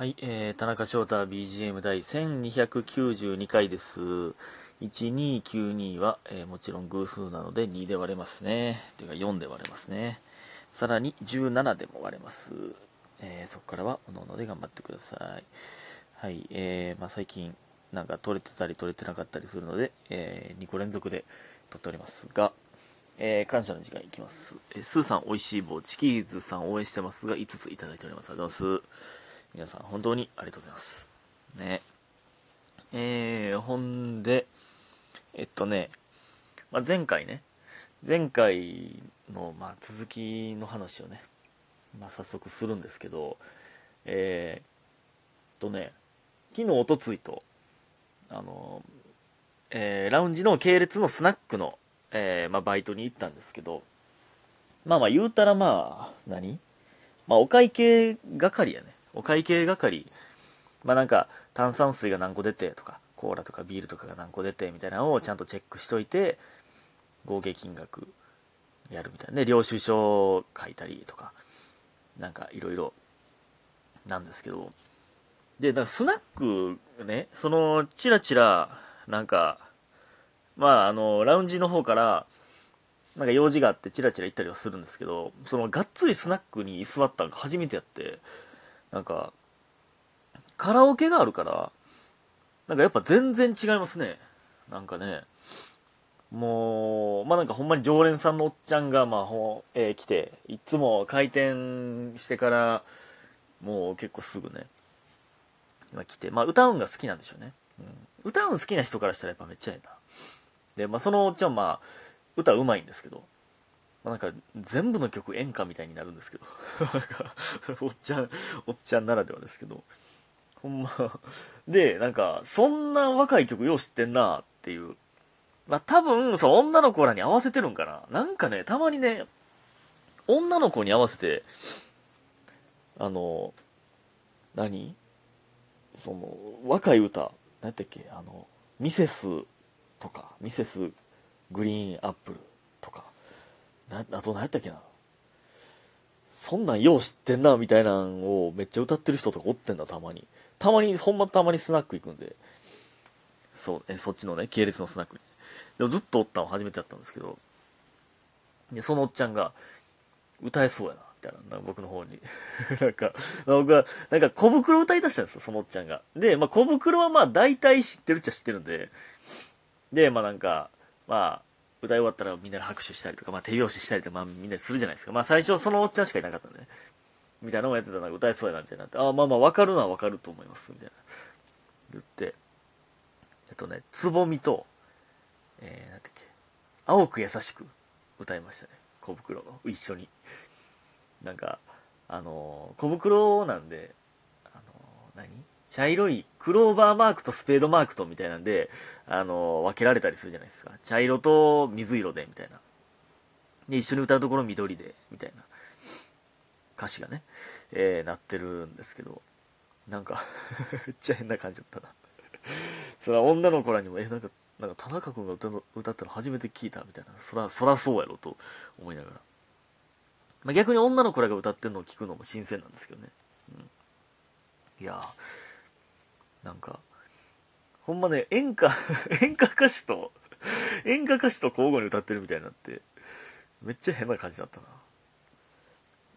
はい、えー、田中翔太 BGM 第1292回です。1292は、えーもちろん偶数なので2で割れますね。というか4で割れますね。さらに17でも割れます。えーそこからはおのので頑張ってください。はい、えー、まあ最近なんか取れてたり取れてなかったりするので、え2個連続で撮っておりますが、えー感謝の時間いきます。えースーさん、おいしい棒、チキーズさん応援してますが、5ついただいております。ありがとうございます。皆さん、本当にありがとうございます。ね。えー、ほんで、えっとね、まあ、前回ね、前回の、まあ、続きの話をね、まあ、早速するんですけど、えー、とね、昨日、おとついと、あの、えーラウンジの系列のスナックの、えーまあ、バイトに行ったんですけど、まあまあ言うたらまあ、何？まあお会計係やね。お会計係。まあなんか炭酸水が何個出てとか、コーラとかビールとかが何個出てみたいなのをちゃんとチェックしといて、合計金額やるみたいなね。領収書を書いたりとか、なんかいろいろなんですけど、で、だかスナックね、その、チラチラ、なんか、まあ、あの、ラウンジの方から、なんか用事があってチラチラ行ったりはするんですけど、そのがっつりスナックに居座ったのが初めてやって、なんか、カラオケがあるから、なんかやっぱ全然違いますね。なんかね、もう、まあなんかほんまに常連さんのおっちゃんが、まあほ、えー来て、いつも開店してから、もう結構すぐね、まあ来て、まあ歌うんが好きなんでしょうね。うん、歌うん好きな人からしたらやっぱめっちゃええな。で、まあそのおっちゃんまあ、歌うまいんですけど、まあ、なんか全部の曲演歌みたいになるんですけど。おっちゃんおっちゃんならではですけど。ほんま。でなんかそんな若い曲よう知ってんなっていう。まあ多分そう女の子らに合わせてるんかな。なんかねたまにね女の子に合わせてあの何？その若い歌。何やったっけ？あのミセスとかミセスグリーンアップルとか、な、あと何やったっけな？そんなんよう知ってんな、みたいなんをめっちゃ歌ってる人とかおってんだ、たまに。たまに、ほんまたまにスナック行くんで。そう、え、そっちのね、系列のスナックに。でもずっとおったの初めてやったんですけど、で、そのおっちゃんが、歌えそうやな、みたいな、な僕の方に。なんか、僕は、なんか小袋歌い出したんですよ、そのおっちゃんが。で、まあ小袋はまあ大体知ってるっちゃ知ってるんで、で、まあなんか、まあ、歌い終わったらみんなで拍手したりとか、まあ手拍子したりとか、まあみんなでするじゃないですか。まあ最初そのおっちゃんしかいなかったんでね。みたいなのをやってたら歌えそうやな、みたいになって、ああ、まあまあわかるのはわかると思います、みたいな。言って、えっとね、つぼみと、えー、なんだっけ、青く優しく歌いましたね。小袋の、一緒に。なんか、あのー小袋なんで、あのー何？茶色いクローバーマークとスペードマークとみたいなんで、あの、分けられたりするじゃないですか。茶色と水色で、みたいな。で、一緒に歌うところ緑で、みたいな。歌詞がね、えー、なってるんですけど、なんか めっちゃ変な感じだったな。それは女の子らにも、え、なんか、なんか田中君が歌の歌ったの初めて聞いたみたいな。そら、そらそうやろと思いながら。まあ、逆に女の子らが歌ってるのを聞くのも新鮮なんですけどね。うん。いやー、なんか、ほんまね、演歌、演歌歌手と、演歌歌手と交互に歌ってるみたいになって、めっちゃ変な感じだったな。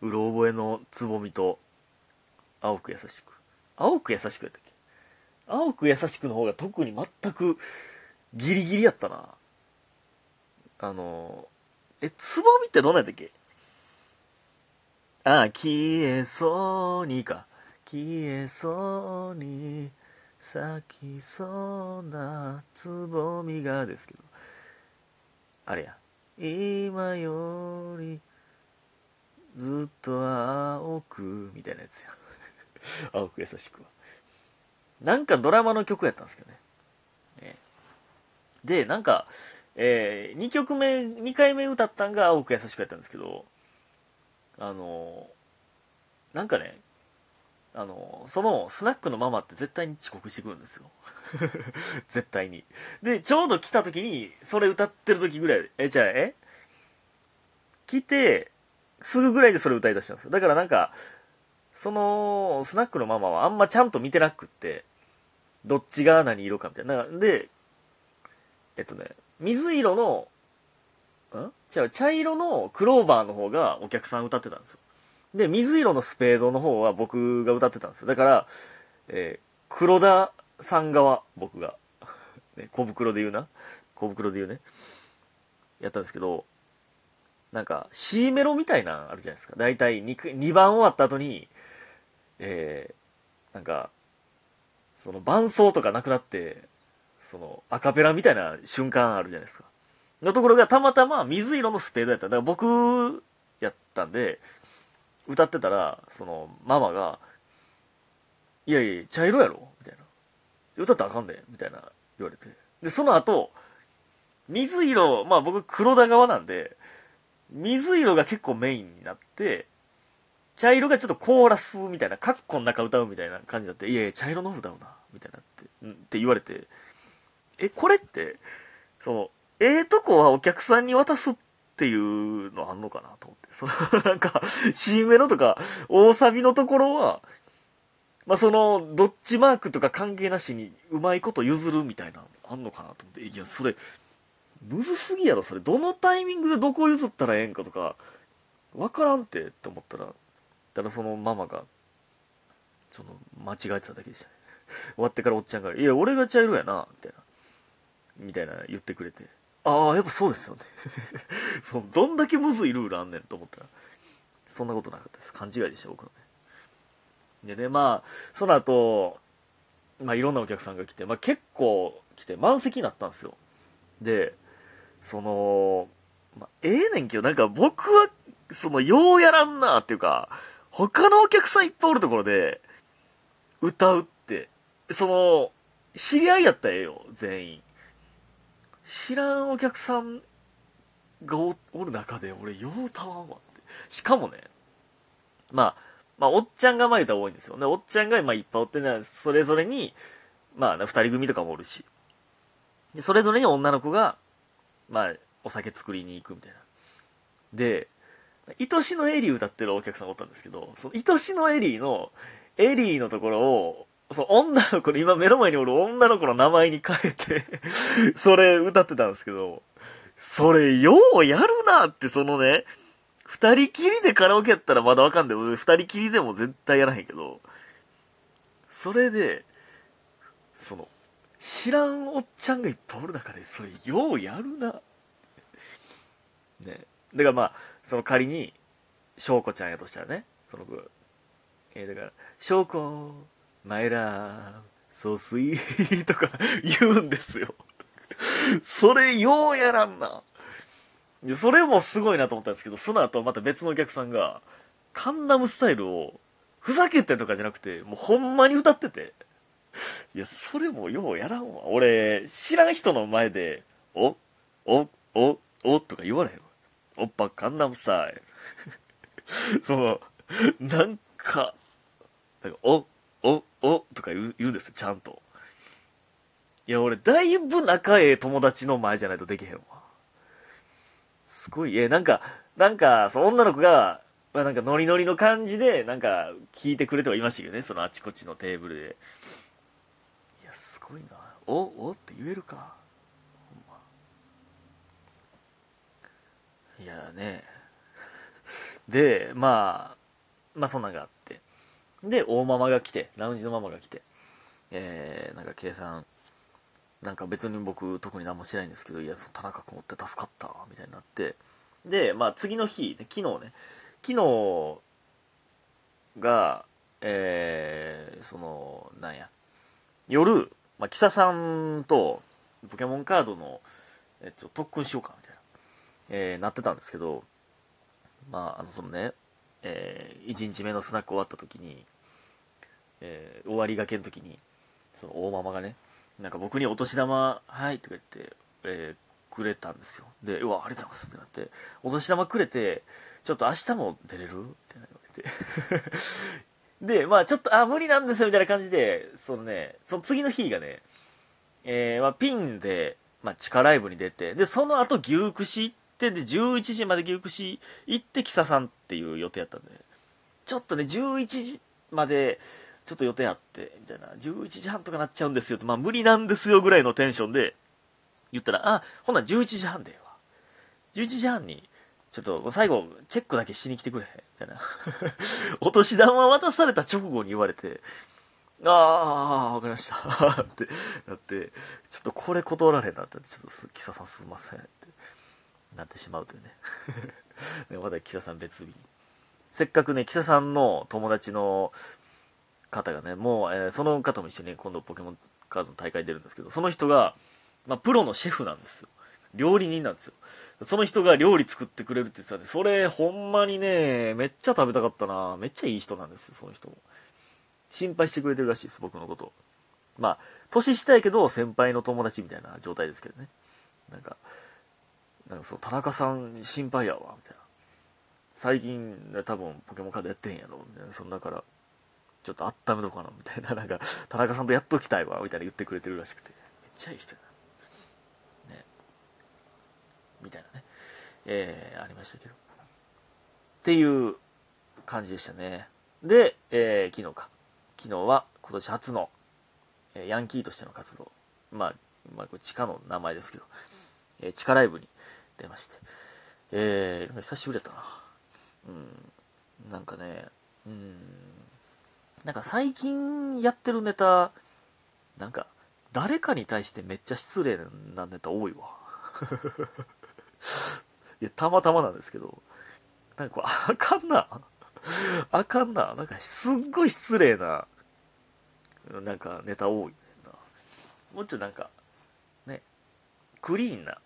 うろ覚えのつぼみと、青く優しく。青く優しくやったっけ？青く優しくの方が特に全くギリギリやったな。あの、え、つぼみってどんなやったっけ？あ、消えそうにか。消えそうに咲きそうなつぼみがですけど。あれや。今よりずっと青くみたいなやつや。青く優しくは。なんかドラマの曲やったんですけどね。ねで、なんか、えー、2曲目、2回目歌ったんが青く優しくやったんですけど、あのなんかね、あのそのスナックのママって絶対に遅刻してくるんですよ。絶対に。で、ちょうど来た時に、それ歌ってる時ぐらい、え、じゃあ、え？来て、すぐぐらいでそれ歌い出したんですよ。だからなんか、その、スナックのママはあんまちゃんと見てなくって、どっちが何色かみたいなん。で、えっとね、水色の、ん？違う、茶色のクローバーの方がお客さん歌ってたんですよ。で、水色のスペードの方は僕が歌ってたんですよ。だから、えー、黒田さん側、僕が。ね、小袋で言うな。小袋で言うね。やったんですけど、なんか、C メロみたいなあるじゃないですか。だいたい 2, 2番終わった後に、えー、なんか、その伴奏とかなくなって、そのアカペラみたいな瞬間あるじゃないですか。のところがたまたま水色のスペードやった。だから僕やったんで、歌ってたら、そのママが、いやいや、茶色やろ？みたいな。歌ったらあかんで、みたいな言われて。で、その後、水色、まあ僕黒田側なんで、水色が結構メインになって、茶色がちょっとコーラスみたいな、カッコの中歌うみたいな感じだって、いやいや、茶色の歌うな、みたいなって、って言われて、え、これって、その、ええとこはお客さんに渡すっっていうのあんのかなと思って。その、なんか、C メロとか、大サビのところは、まあ、その、どっちマークとか関係なしに、うまいこと譲るみたいな、あんのかなと思って。いや、それ、むずすぎやろ、それ。どのタイミングでどこ譲ったらええんかとか、わからんてって思ったら、ただそのママが、その、間違えてただけでしたね。終わってからおっちゃんが、いや、俺が茶色やな、みたいな。みたいな言ってくれて。ああ、やっぱそうですよね。そのどんだけむずいルールあんねんと思ったら、そんなことなかったです。勘違いでした、僕のね。でね、まあ、その後、まあいろんなお客さんが来て、まあ結構来て満席になったんですよ。で、その、まあ、ええー、ねんけど、なんか僕は、その、ようやらんなっていうか、他のお客さんいっぱいおるところで、歌うって、その、知り合いやったらええよ、全員。知らんお客さんがおる中で、俺、ようたわんわって。しかもね、まあ、まあ、おっちゃんが前歌多いんですよね。おっちゃんが、まあ、いっぱいおってね、それぞれに、まあ、二人組とかもおるし。で、それぞれに女の子が、まあ、お酒作りに行くみたいな。で、愛しのエリー歌ってるお客さんがおったんですけど、その愛しのエリーの、エリーのところを、その女の子の、今目の前におる女の子の名前に変えて それ歌ってたんですけど、それようやるなって、そのね、二人きりでカラオケやったらまだわかんない。二人きりでも絶対やらへんけど、それで、その、知らんおっちゃんがいっぱいおる中で、それようやるな。ね。だからまあ、その仮に、翔子ちゃんやとしたらね、その子、えー、だから、翔子、マイラー、ソースイーとか言うんですよそれようやらんな。で、それもすごいなと思ったんですけど、その後また別のお客さんが、カンナムスタイルを、ふざけてとかじゃなくて、もうほんまに歌ってて。いや、それもようやらんわ。俺、知らん人の前で、お、お、お、おとか言われへんわ。おっぱカンナムスタイル。その、なんか、なんかお、お、とか言う言うんですよ、ちゃんと。いや、俺、だいぶ仲ええ友達の前じゃないとできへんわ。すごい、え、なんか、なんか、その女の子が、まあなんかノリノリの感じで、なんか、聞いてくれてはいましたけどね、そのあちこちのテーブルで。いや、すごいな。お、おって言えるか。ほんま。いやね。で、まあ、まあそんなんがあって。で、大ママが来て、ラウンジのママが来て、えー、なんか計算、なんか別に僕特に何もしてないんですけど、いや、その田中君おって助かった、みたいになって、で、まあ次の日、昨日ね、昨日が、えー、その、なんや、夜、まあ、キサさんとポケモンカードの、えっと、特訓しようか、みたいな、えー、なってたんですけど、まあ、あの、そのね、えー、1日目のスナック終わった時に、えー、終わりがけの時に、その大ママがね、なんか僕にお年玉、はいとか言って、えー、くれたんですよ。で、うわ、ありがとうございますってなって、お年玉くれて、ちょっと明日も出れる？って言われて。で、まあちょっと、あ、無理なんですよみたいな感じで、そのね、その次の日がね、えー、まあピンで、まあ地下ライブに出て、で、その後牛串行って、で、11時まで牛串行って、キサさんっていう予定やったんで、ちょっとね、11時まで、ちょっと予定あって、みたいな、11時半とかなっちゃうんですよって、まあ無理なんですよぐらいのテンションで言ったら、あ、ほんなら11時半でわ。11時半に、ちょっと最後、チェックだけしに来てくれ。みたいな。お年玉渡された直後に言われて、ああ、わかりました。ってなって、ちょっとこれ断られへんなって、ちょっと、キサさんすいませんってなってしまうというね。まだキサさん別日に。せっかくね、キサさんの友達の方がね、もう、えー、その方も一緒に今度ポケモンカードの大会出るんですけど、その人が、まあ、プロのシェフなんですよ。料理人なんですよ。その人が料理作ってくれるって言ってたんで、それほんまにね、めっちゃ食べたかったなめっちゃいい人なんですよ、その人も。心配してくれてるらしいです、僕のこと。まあ、年下やけど先輩の友達みたいな状態ですけどね。なんか、なんかそう、田中さん心配やわ、みたいな。最近、多分ポケモンカードやってんやろ、みたいな。そんだから、ちょっと温めとかな、みたいな。なんか、田中さんとやっときたいわ、みたいな言ってくれてるらしくて。めっちゃいい人やな。ね。みたいなね。えー、ありましたけど。っていう感じでしたね。で、えー、昨日か。昨日は今年初の、えー、ヤンキーとしての活動。まあ、まあ、これ地下の名前ですけど、えー、地下ライブに出まして。えー、久しぶりだったな。うん。なんかね、うん。なんか最近やってるネタ、なんか、誰かに対してめっちゃ失礼なネタ多いわ。いや、たまたまなんですけど、なんかこれ、あかんな。あかんな。なんか、すっごい失礼な、なんか、ネタ多いねんな。もうちょいなんか、ね、クリーンな、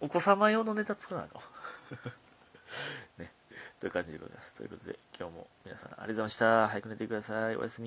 お子様用のネタ作らなあかも。という感じでございます。ということで、今日も皆さんありがとうございました。早く寝てください。おやすみ。